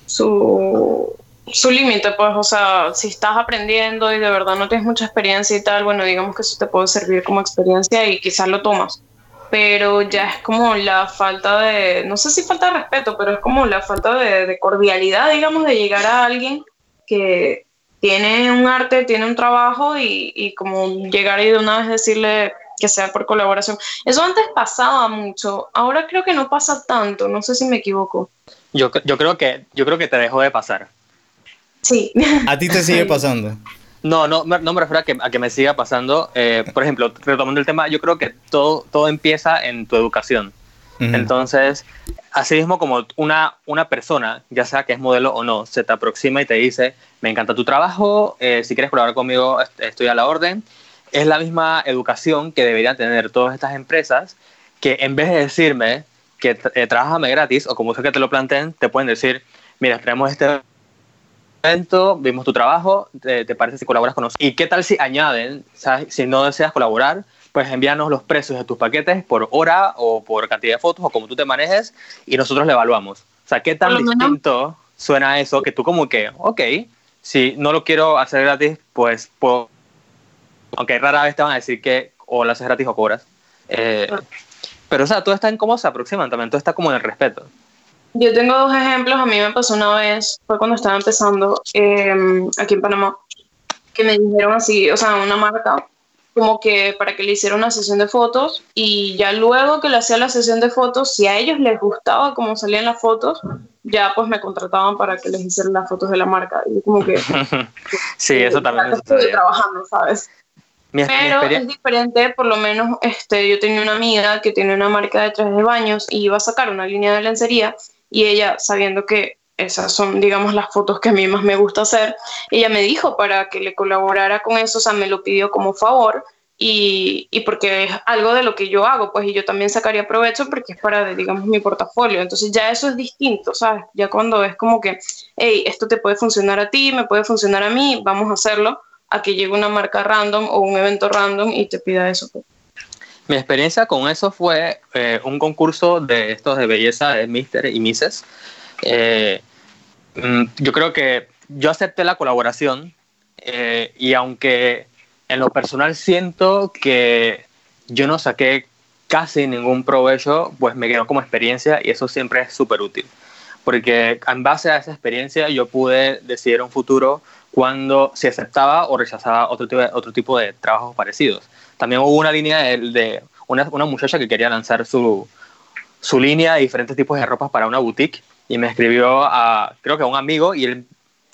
su su límite, pues, o sea, si estás aprendiendo y de verdad no tienes mucha experiencia y tal, bueno, digamos que eso te puede servir como experiencia y quizás lo tomas. Pero ya es como la falta de, no sé si falta de respeto, pero es como la falta de, cordialidad, digamos, de llegar a alguien que tiene un arte, tiene un trabajo y, y como llegar y de una vez decirle que sea por colaboración. Eso antes pasaba mucho, ahora creo que no pasa tanto, no sé si me equivoco. Yo, yo, creo, que, yo creo que te dejó de pasar. Sí. ¿A ti te sigue pasando? No, no, no me refiero a que, a que me siga pasando. Eh, por ejemplo, retomando el tema, yo creo que todo, todo empieza en tu educación. Entonces, así mismo como una, una persona, ya sea que es modelo o no, se te aproxima y te dice, me encanta tu trabajo, eh, si quieres colaborar conmigo, estoy a la orden. Es la misma educación que deberían tener todas estas empresas, que en vez de decirme que eh, trabajame gratis, o como sea que te lo planteen, te pueden decir, mira, traemos este vimos tu trabajo, te, parece si colaboras con nosotros. ¿Y qué tal si añaden, si no deseas colaborar, pues envíanos los precios de tus paquetes por hora o por cantidad de fotos o como tú te manejes y nosotros le evaluamos? O sea, ¿qué tan distinto suena eso que tú como que, ok, si no lo quiero hacer gratis, pues puedo, aunque rara vez te van a decir que o lo haces gratis o cobras. Eh, pero, o sea, todo está en cómo se aproximan también, todo está como en el respeto. Yo tengo dos ejemplos. A mí me pasó una vez, fue cuando estaba empezando em, aquí en Panamá, que me dijeron así, o sea, una marca, como que para que le hiciera una sesión de fotos y ya luego que le hacía la sesión de fotos, si a ellos les gustaba cómo salían las fotos, ya pues me contrataban para que les hiciera las fotos de la marca. Y como que... sí, eso también. Estoy trabajando, ¿sabes? Pero es diferente, por lo menos este, yo tenía una amiga que tiene una marca de trajes de baños y iba a sacar una línea de lencería y ella, sabiendo que esas son, digamos, las fotos que a mí más me gusta hacer, ella me dijo para que le colaborara con eso, o sea, me lo pidió como favor y, y, porque es algo de lo que yo hago, pues, y yo también sacaría provecho porque es para, digamos, mi portafolio. Entonces ya eso es distinto, ¿sabes? Ya cuando es como que, hey, esto te puede funcionar a ti, me puede funcionar a mí, vamos a hacerlo, a que llegue una marca random o un evento random y te pida eso. Pues. Mi experiencia con eso fue eh, un concurso de estos de belleza de Mister y Misses. Eh, mm, yo creo que yo acepté la colaboración eh, y aunque en lo personal siento que yo no saqué casi ningún provecho, pues me quedó como experiencia y eso siempre es súper útil. Porque en base a esa experiencia yo pude decidir un futuro cuando se aceptaba o rechazaba otro otro tipo de trabajos parecidos. También hubo una línea de, de una, una, muchacha que quería lanzar su, su línea de diferentes tipos de ropas para una boutique y me escribió a, creo que a un amigo y él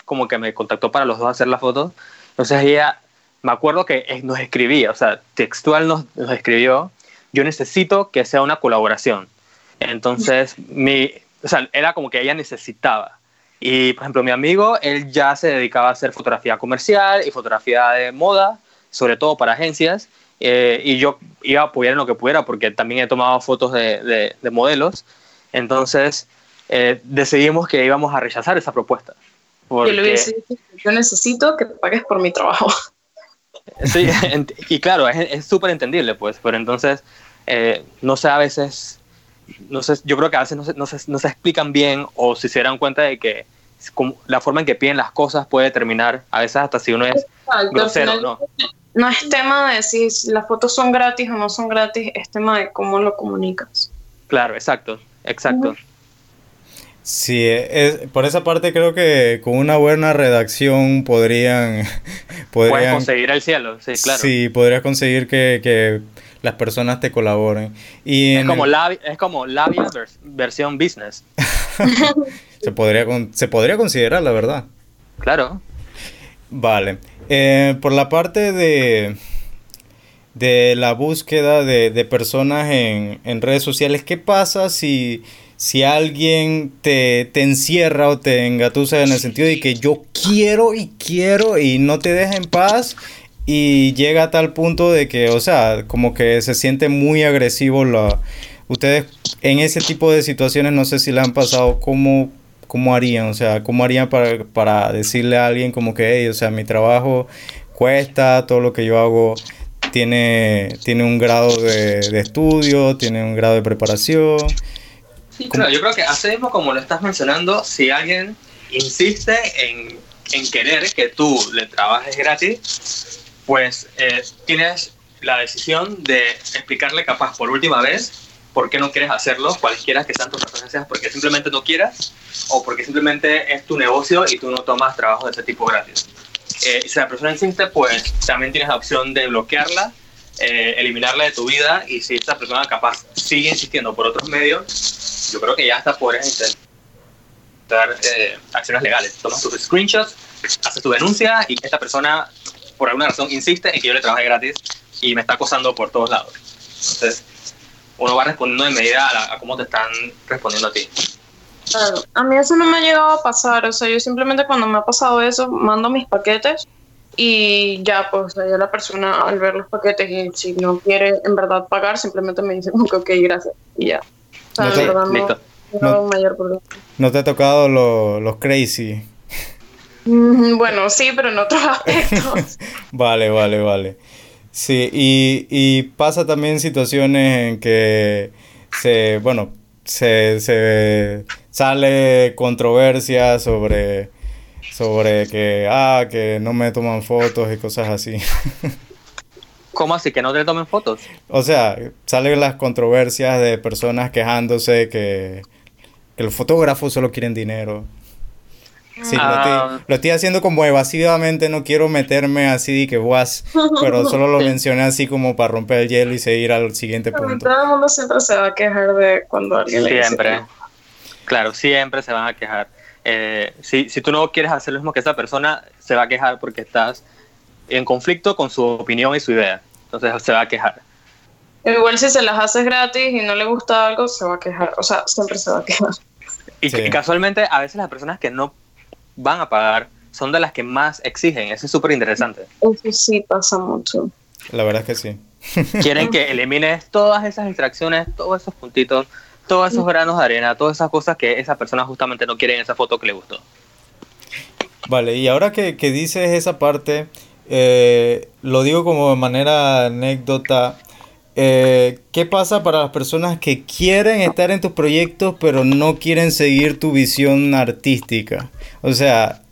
como que me contactó para los dos hacer la foto. Entonces ella, me acuerdo que nos escribía, o sea, textual nos, nos escribió, yo necesito que sea una colaboración. Entonces, mi, o sea, era como que ella necesitaba. Y, por ejemplo, mi amigo, él ya se dedicaba a hacer fotografía comercial y fotografía de moda, sobre todo para agencias, eh, y yo iba a apoyar en lo que pudiera porque también he tomado fotos de, de, modelos. Entonces, eh, decidimos que íbamos a rechazar esa propuesta. Porque... Yo yo necesito que pagues por mi trabajo. Sí, y claro, es súper entendible, pues, pero entonces, eh, no sé, a veces, no sé, yo creo que a veces no se, no, se, no se explican bien o si se dan cuenta de que la forma en que piden las cosas puede determinar, a veces hasta si uno es grosero, ¿no? No es tema de si las fotos son gratis o no son gratis, es tema de cómo lo comunicas. Claro, exacto, exacto. Sí, es, por esa parte creo que con una buena redacción podrían... podrían conseguir el cielo, sí, claro. Sí, podrías conseguir que, que las personas te colaboren. Y es, como es como Labia versión business. se, podría, se podría considerar, la verdad. Claro. Vale. Eh, por la parte de, de la búsqueda de, de personas en, en redes sociales, ¿qué pasa si si alguien te, te, encierra o te engatusa en el sentido de que yo quiero y quiero y no te deja en paz y llega a tal punto de que, o sea, como que se siente muy agresivo la... Ustedes en ese tipo de situaciones no sé si le han pasado, ¿cómo, cómo harían? O sea, ¿cómo harían para, para decirle a alguien como que, hey, o sea, mi trabajo cuesta, todo lo que yo hago tiene, tiene un grado de, estudio, tiene un grado de preparación? Sí, claro, yo creo que así mismo como lo estás mencionando, si alguien insiste en, en querer que tú le trabajes gratis, pues eh, tienes la decisión de explicarle capaz por última vez por qué no quieres hacerlo, cualquiera que sean tus preferencias, porque simplemente no quieras o porque simplemente es tu negocio y tú no tomas trabajo de ese tipo gratis. Eh, si la persona insiste, pues también tienes la opción de bloquearla, eh, eliminarla de tu vida y si esta persona capaz sigue insistiendo por otros medios, yo creo que ya hasta puedes intentar eh, acciones legales. Tomas tus screenshots, haces tu denuncia y esta persona, por alguna razón, insiste en que yo le trabaje gratis y me está acosando por todos lados. Entonces, uno va respondiendo de medida a, cómo te están respondiendo a ti. Claro, a mí eso no me ha llegado a pasar, o sea, yo simplemente cuando me ha pasado eso, mando mis paquetes y ya, pues ya la persona al ver los paquetes y si no quiere en verdad pagar, simplemente me dice, ok, ok, gracias, y ya no, te, ha tocado los crazy. Mm, bueno, sí, pero en otros aspectos. vale, vale, vale. Sí, y, y, pasa también situaciones en que se, bueno, se, se sale controversia sobre, sobre que, ah, que no me toman fotos y cosas así. ¿Cómo así? ¿Que no te tomen fotos? O sea, salen las controversias de personas quejándose que, que los fotógrafos solo quieren dinero. Sí, ah. lo, estoy, haciendo como evasivamente, no quiero meterme así de que guas, pero solo lo mencioné así como para romper el hielo y seguir al siguiente punto. Todo el mundo siempre se va a quejar de cuando alguien siempre. le Siempre. Claro, siempre se van a quejar. Eh, si, si tú no quieres hacer lo mismo que esa persona, se va a quejar porque estás en conflicto con su opinión y su idea. Entonces se va a quejar. Igual si se las haces gratis y no le gusta algo, se va a quejar. O sea, siempre se va a quejar. Y, casualmente, a veces las personas que no van a pagar son de las que más exigen. Eso es súper interesante. Eso sí pasa mucho. La verdad es que sí. Quieren que elimines todas esas distracciones, todos esos puntitos, todos esos granos de arena, todas esas cosas que esa persona justamente no quiere en esa foto que le gustó. Vale, y ahora que, que dices esa parte, eh, lo digo como de manera anécdota. Eh, ¿Qué pasa para las personas que quieren estar en tus proyectos pero no quieren seguir tu visión artística? O sea,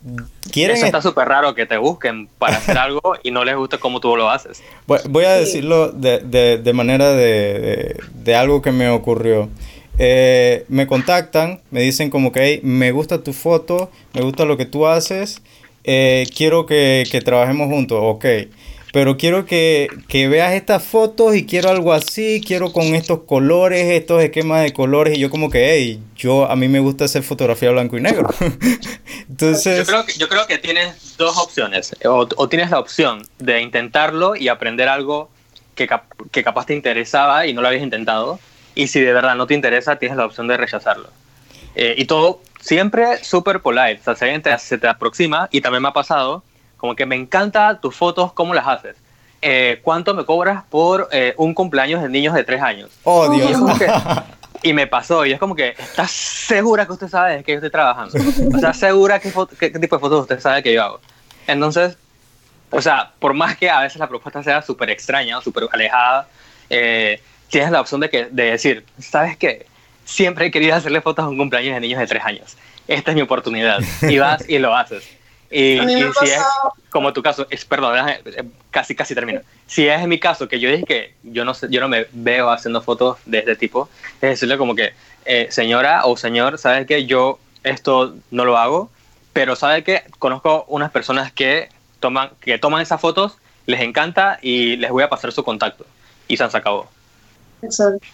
quieren... Eso está súper raro que te busquen para hacer algo y no les gusta cómo tú lo haces. Voy, a decirlo de, manera de, algo que me ocurrió. Eh, me contactan, me dicen como que me gusta tu foto, me gusta lo que tú haces eh, quiero que, que, trabajemos juntos, ok. Pero quiero que, que, veas estas fotos y quiero algo así, quiero con estos colores, estos esquemas de colores. Y yo como que, hey, yo, a mí me gusta hacer fotografía blanco y negro. Entonces... Yo creo, que, yo creo que tienes dos opciones. O, o, tienes la opción de intentarlo y aprender algo que, que capaz te interesaba y no lo habías intentado. Y si de verdad no te interesa, tienes la opción de rechazarlo. Eh, y todo siempre súper polite. O sea, alguien te, se te aproxima, y también me ha pasado, como que me encanta tus fotos, ¿cómo las haces? Eh, ¿Cuánto me cobras por eh, un cumpleaños de niños de tres años? Oh, Dios. Y, me pasó, y es como que, ¿estás segura que usted sabe que yo estoy trabajando? O sea, ¿segura qué, qué, qué tipo de fotos usted sabe que yo hago? Entonces, o sea, por más que a veces la propuesta sea súper extraña o súper alejada, eh, tienes la opción de, que, de decir, ¿sabes qué? Siempre he querido hacerle fotos a un cumpleaños de niños de tres años. Esta es mi oportunidad. Y vas y lo haces. Y, y si es como tu caso, es, perdón, casi casi termino. Si es mi caso, que yo dije que yo no, sé, yo no me veo haciendo fotos de este tipo, es decirle como que, eh, señora o señor, ¿sabes que Yo esto no lo hago, pero ¿sabe que Conozco unas personas que toman, que toman esas fotos, les encanta y les voy a pasar su contacto. Y se han sacado. Exacto.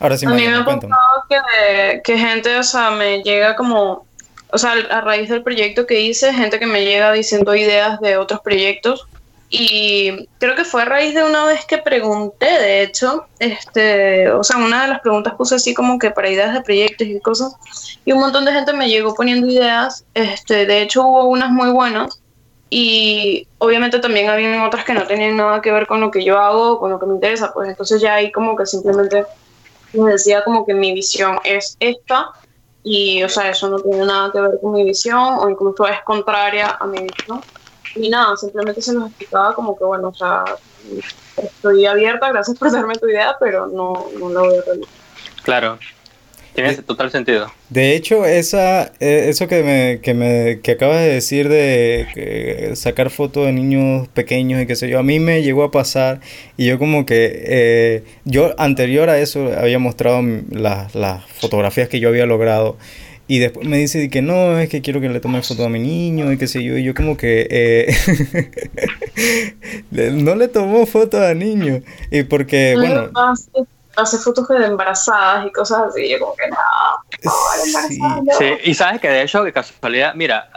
Ahora sí a mí me ha pasado que, que gente, o sea, me llega como, o sea, a raíz del proyecto que hice, gente que me llega diciendo ideas de otros proyectos. Y creo que fue a raíz de una vez que pregunté, de hecho, este, o sea, una de las preguntas puse así como que para ideas de proyectos y cosas, y un montón de gente me llegó poniendo ideas, este, de hecho hubo unas muy buenas, y obviamente también había otras que no tenían nada que ver con lo que yo hago, con lo que me interesa, pues entonces ya ahí como que simplemente me decía como que mi visión es esta y o sea, eso no tiene nada que ver con mi visión o incluso es contraria a mi visión. Y nada, simplemente se los explicaba como que bueno, o sea, estoy abierta, gracias por darme tu idea, pero no, no la voy a realizar. Claro, tiene total sentido. De hecho, esa, eso que me, que me que acabas de decir de que sacar fotos de niños pequeños y qué sé yo, a mí me llegó a pasar y yo como que eh, yo anterior a eso había mostrado las, las fotografías que yo había logrado y después me dice que no, es que quiero que le tome foto a mi niño y qué sé yo. Y yo como que eh, no le tomó foto a niño. Y porque, bueno hace fotos de embarazadas y cosas así. Yo como que no, sí. y sabes que de hecho, de casualidad, mira,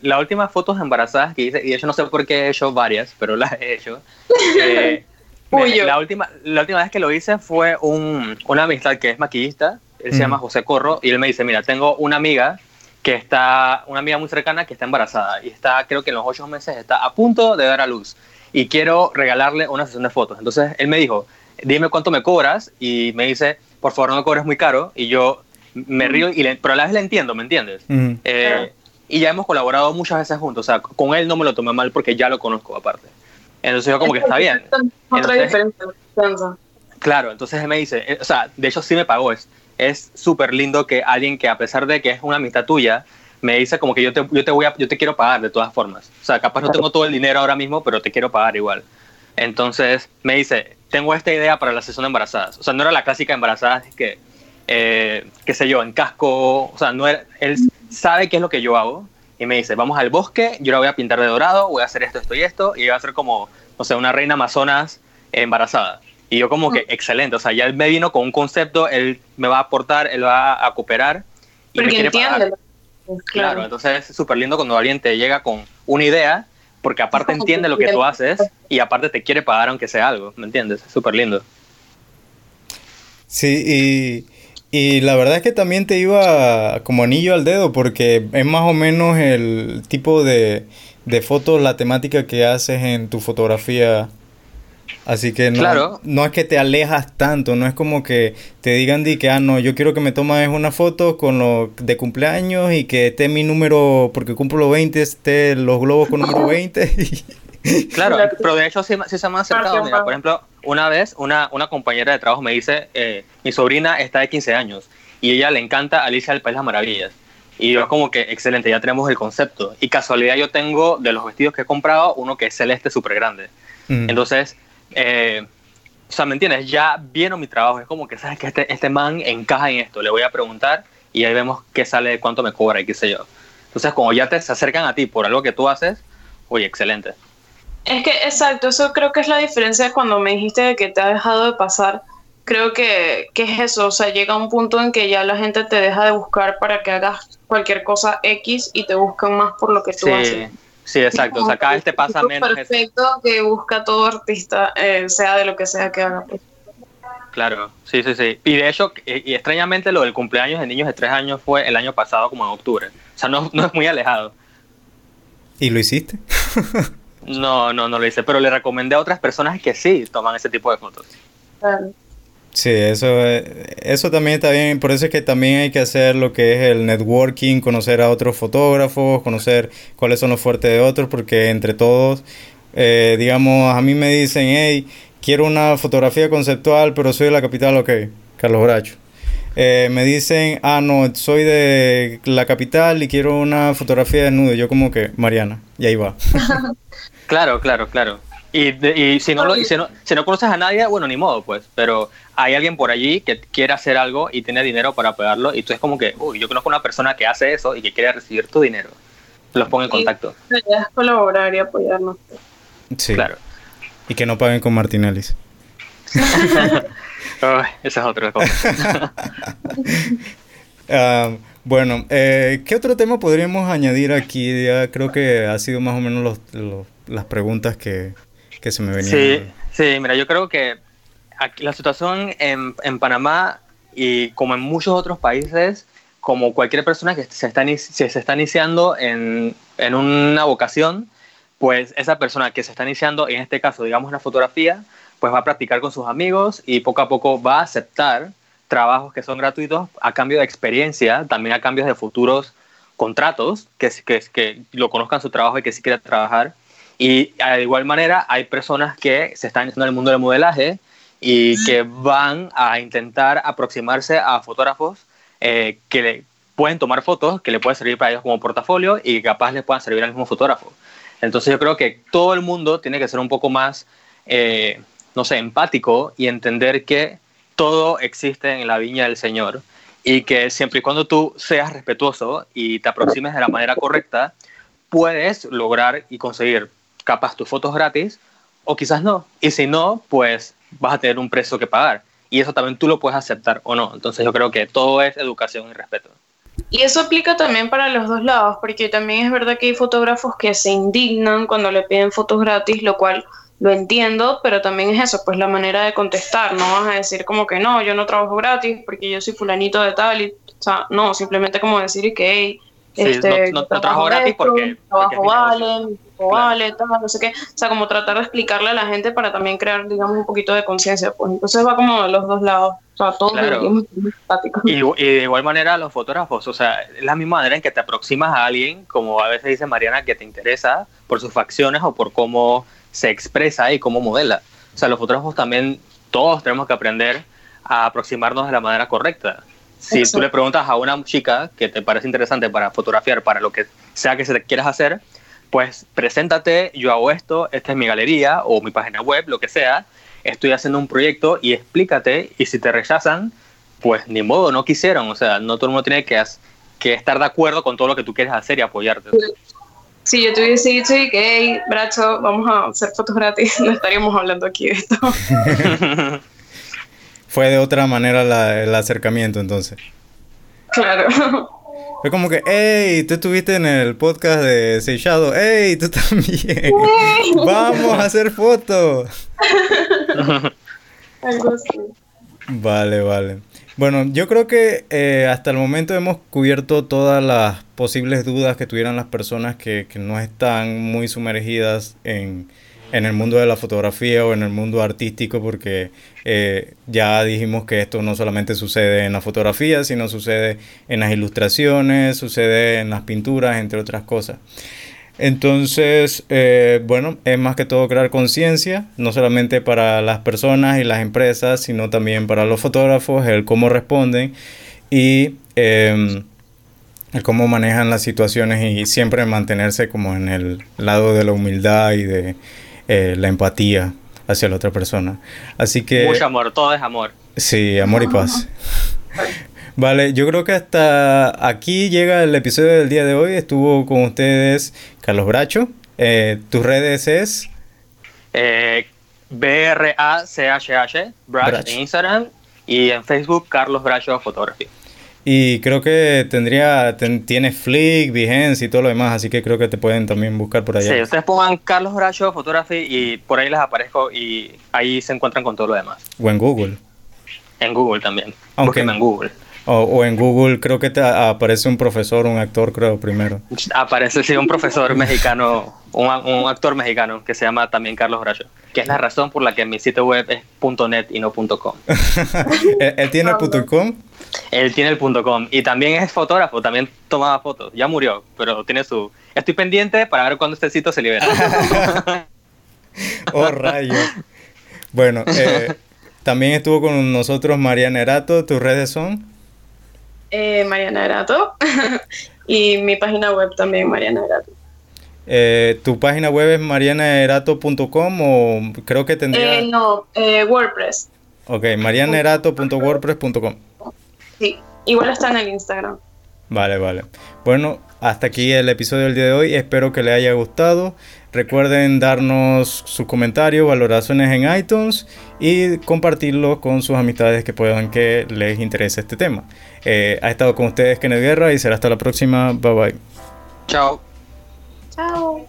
la última fotos de embarazadas que hice, y de hecho no sé por qué he hecho varias, pero las he hecho. Eh, la, última, la última vez que lo hice fue un, una amistad que es maquillista, él se llama José Corro, y él me dice, mira, tengo una amiga que está, una amiga muy cercana que está embarazada, y está, creo que en los ocho meses está a punto de dar a luz, y quiero regalarle una sesión de fotos. Entonces él me dijo, dime cuánto me cobras y me dice, por favor no me cobres muy caro y yo me río, y pero a la vez le entiendo, ¿me entiendes? Eh, y ya hemos colaborado muchas veces juntos, o sea, con él no me lo tomé mal porque ya lo conozco aparte. Entonces yo como que está bien. Claro, entonces él me dice, eh, o sea, de hecho sí me pagó, es es súper lindo que alguien que a pesar de que es una amistad tuya, me dice como que yo te, yo te voy a, yo te quiero pagar de todas formas. O sea, capaz no tengo todo el dinero ahora mismo, pero te quiero pagar igual. Entonces me dice, tengo esta idea para la sesión de embarazadas. O sea, no era la clásica embarazadas que, eh, qué sé yo, en casco. O sea, no era, él sabe qué es lo que yo hago y me dice, vamos al bosque, yo la voy a pintar de dorado, voy a hacer esto, esto y esto, y va a ser como, no sé, una reina amazonas embarazada. Y yo como que, mm. excelente, o sea, ya él me vino con un concepto, él me va a aportar, él va a cooperar. Y Porque entiende. Claro. claro, entonces es súper lindo cuando alguien te llega con una idea porque aparte entiende lo que tú haces y aparte te quiere pagar aunque sea algo, ¿me entiendes? Es súper lindo. Sí, y, y, la verdad es que también te iba como anillo al dedo porque es más o menos el tipo de, de fotos, la temática que haces en tu fotografía Así que no, no es que te alejas tanto, no es como que te digan di que, ah, no, yo quiero que me tomes una foto con lo de cumpleaños y que esté mi número, porque cumplo los 20, esté los globos con número 20. claro, pero de hecho sí, se me ha acercado. Mira, por ejemplo, una vez una, una compañera de trabajo me dice, eh, mi sobrina está de 15 años y ella le encanta Alicia del País de las Maravillas. Y yo como que, excelente, ya tenemos el concepto. Y casualidad yo tengo de los vestidos que he comprado uno que es celeste súper grande. Entonces eh, o sea, ¿me entiendes? Ya vieron mi trabajo, es como que, ¿sabes? Que este, este man encaja en esto, le voy a preguntar y ahí vemos qué sale, cuánto me cobra y qué sé yo. Entonces, como ya te se acercan a ti por algo que tú haces, oye, excelente. Es que, exacto, eso creo que es la diferencia cuando me dijiste de que te ha dejado de pasar. Creo que, que es eso, o sea, llega un punto en que ya la gente te deja de buscar para que hagas cualquier cosa X y te buscan más por lo que tú Sí, haces. Sí, exacto. O sea, cada vez te pasa Es menos. eso. perfecto que busca todo artista, eh, sea de lo que sea que haga. Claro, sí, sí, sí. Y de hecho, y, y extrañamente lo del cumpleaños de niños de tres años fue el año pasado, como en octubre. O sea, no, no es muy alejado. ¿Y lo hiciste? No, no, no lo hice, pero le recomendé a otras personas que sí toman ese tipo de fotos. Claro. Sí, eso, eh, eso también está bien. Por eso es que también hay que hacer lo que es el networking, conocer a otros fotógrafos, conocer cuáles son los fuertes de otros, porque entre todos, eh, digamos, a mí me dicen, hey, quiero una fotografía conceptual, pero soy de la capital, ok, Carlos Bracho. Eh, me dicen, ah, no, soy de la capital y quiero una fotografía de desnudo. Yo como que, Mariana, y ahí va. Claro, claro, claro. Y, si, no lo, y si, no, si no conoces a nadie, bueno, ni modo, pues. Pero hay alguien por allí que quiere hacer algo y tiene dinero para pagarlo. Y tú es como que, uy, yo conozco una persona que hace eso y que quiere recibir tu dinero. Los pongo en Sí. contacto. Idea es colaborar y apoyarnos. Sí. Claro. Y que no paguen con Martinellis. Uy, esa es otra cosa. Ah, bueno, eh, ¿qué otro tema podríamos añadir aquí? Ya creo que ha sido más o menos los, los- las preguntas que, que se me venían. Sí, sí, mira, yo creo que aquí la situación en, en Panamá y como en muchos otros países, como cualquier persona que se está, se, está iniciando en, en una vocación, pues esa persona que se está iniciando, en este caso, digamos, la fotografía, pues va a practicar con sus amigos y poco a poco va a aceptar trabajos que son gratuitos a cambio de experiencia, también a cambio de futuros contratos, que, que, que lo conozcan su trabajo y que sí quiera trabajar. Y de igual manera hay personas que se están iniciando en el mundo del modelaje y que van a intentar aproximarse a fotógrafos eh, que le pueden tomar fotos, que le pueden servir para ellos como portafolio y que capaz les puedan servir al mismo fotógrafo. Entonces yo creo que todo el mundo tiene que ser un poco más, eh, no sé, empático y entender que todo existe en la viña del Señor y que siempre y cuando tú seas respetuoso y te aproximes de la manera correcta, puedes lograr y conseguir capaz tus fotos gratis o quizás no. Y si no, pues vas a tener un precio que pagar. Y eso también tú lo puedes aceptar o no. Entonces yo creo que todo es educación y respeto. Y eso aplica también para los dos lados, porque también es verdad que hay fotógrafos que se indignan cuando le piden fotos gratis, lo cual lo entiendo, pero también es eso, pues la manera de contestar, no vas a decir como que no, yo no trabajo gratis porque yo soy fulanito de tal, y, o sea, no, simplemente como decir que hey, Sí, este, no- no- no trabajo gratis esto, porque- trabajo vale, Claro. vale, tal, no sé qué, o sea, como tratar de explicarle a la gente para también crear, digamos, un poquito de conciencia, pues entonces va como de los dos lados, o sea, todos Claro. Y, y de igual manera los fotógrafos, o sea, es la misma manera en que te aproximas a alguien, como a veces dice Mariana, que te interesa por sus facciones o por cómo se expresa y cómo modela. O sea, los fotógrafos también, todos tenemos que aprender a aproximarnos de la manera correcta. Si tú le preguntas a una chica que te parece interesante para fotografiar, para lo que sea que se te quieras hacer, pues preséntate, yo hago esto, esta es mi galería o mi página web, lo que sea, estoy haciendo un proyecto y explícate y si te rechazan, pues ni modo, no quisieron, o sea, no todo el mundo tiene que, que estar de acuerdo con todo lo que tú quieres hacer y apoyarte. Si yo te hubiese dicho que, hey, Bracho, vamos a hacer fotos gratis, no estaríamos hablando aquí de esto. Fue de otra manera la- el acercamiento entonces. claro. Fue como que, hey, tú estuviste en el podcast de Seychado, hey, tú también. Vamos a hacer fotos. Algo así. Vale, vale. Bueno, yo creo que eh, hasta el momento hemos cubierto todas las posibles dudas que tuvieran las personas que, que no están muy sumergidas en, en el mundo de la fotografía o en el mundo artístico, porque eh, ya dijimos que esto no solamente sucede en la fotografía, sino sucede en las ilustraciones, sucede en las pinturas, entre otras cosas. Entonces, eh, bueno, es más que todo crear conciencia, no solamente para las personas y las empresas, sino también para los fotógrafos, el cómo responden y eh, el cómo manejan las situaciones y siempre mantenerse como en el lado de la humildad y de eh, la empatía hacia la otra persona. Así que... Mucho amor, todo es amor. Sí, amor y paz. Vale, yo creo que hasta aquí llega el episodio del día de hoy. Estuvo con ustedes Carlos Bracho. Eh, ¿Tus redes es? Eh, B-R-A-C-H-H, Bracho en Instagram y en Facebook Carlos Bracho Photography. Y creo que tendría, tiene Flick, Behance y todo lo demás, así que creo que te pueden también buscar por allá. Sí, ustedes pongan Carlos Bracho Photography y por ahí les aparezco y ahí se encuentran con todo lo demás. O en Google. En Google también. Aunque en Google. O, en Google creo que te aparece un profesor, un actor, creo, primero. Aparece, sí, un profesor mexicano, un, actor mexicano que se llama también Carlos Bracho, que es la razón por la que mi sitio web es .net y no .com. ¿Él tiene el .com? Él tiene el .com y también es fotógrafo, también tomaba fotos. Ya murió, pero tiene su... Estoy pendiente para ver cuándo este sitio se libera. oh, rayos. Bueno, eh, también estuvo con nosotros Mariana Erato. ¿Tus redes son? Eh, Mariana Erato. y mi página web también, Mariana Erato. Eh, ¿Tu página web es marianaerato.com o creo que tendría...? Eh, no, WordPress. Ok, marianaerato.wordpress.com. Sí, igual está en el Instagram. Vale, vale. Bueno, hasta aquí el episodio del día de hoy. Espero que les haya gustado. Recuerden darnos sus comentarios, valoraciones en iTunes y compartirlo con sus amistades que puedan que les interese este tema. Eh, ha estado con ustedes Kenneth Guerra y será hasta la próxima. Bye bye. Chao. Chao.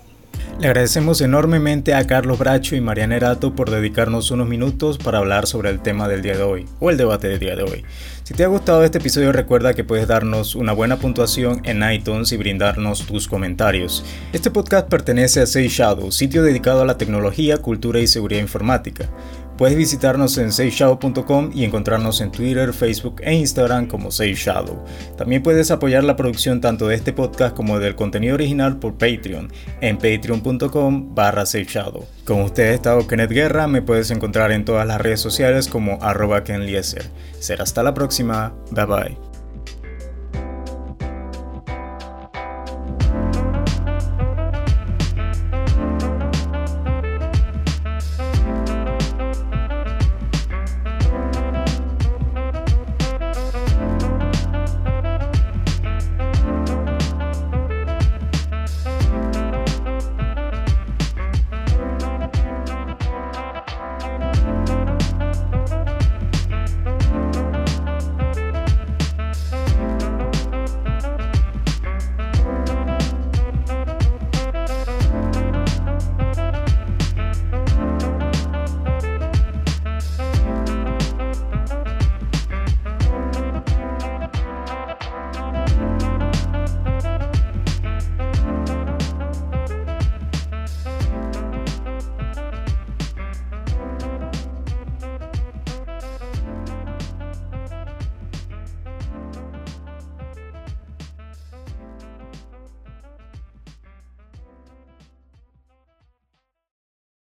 Le agradecemos enormemente a Carlos Bracho y Mariana Erato por dedicarnos unos minutos para hablar sobre el tema del día de hoy, o el debate del día de hoy. Si te ha gustado este episodio recuerda que puedes darnos una buena puntuación en iTunes y brindarnos tus comentarios. Este podcast pertenece a Say Shadow, sitio dedicado a la tecnología, cultura y seguridad informática. Puedes visitarnos en SafeShadow.com y encontrarnos en Twitter, Facebook e Instagram como SafeShadow. También puedes apoyar la producción tanto de este podcast como del contenido original por Patreon en patreon.com barra SafeShadow. Con ustedes estado Kenneth Guerra, me puedes encontrar en todas las redes sociales como arroba KenLieser. Será hasta la próxima, bye bye.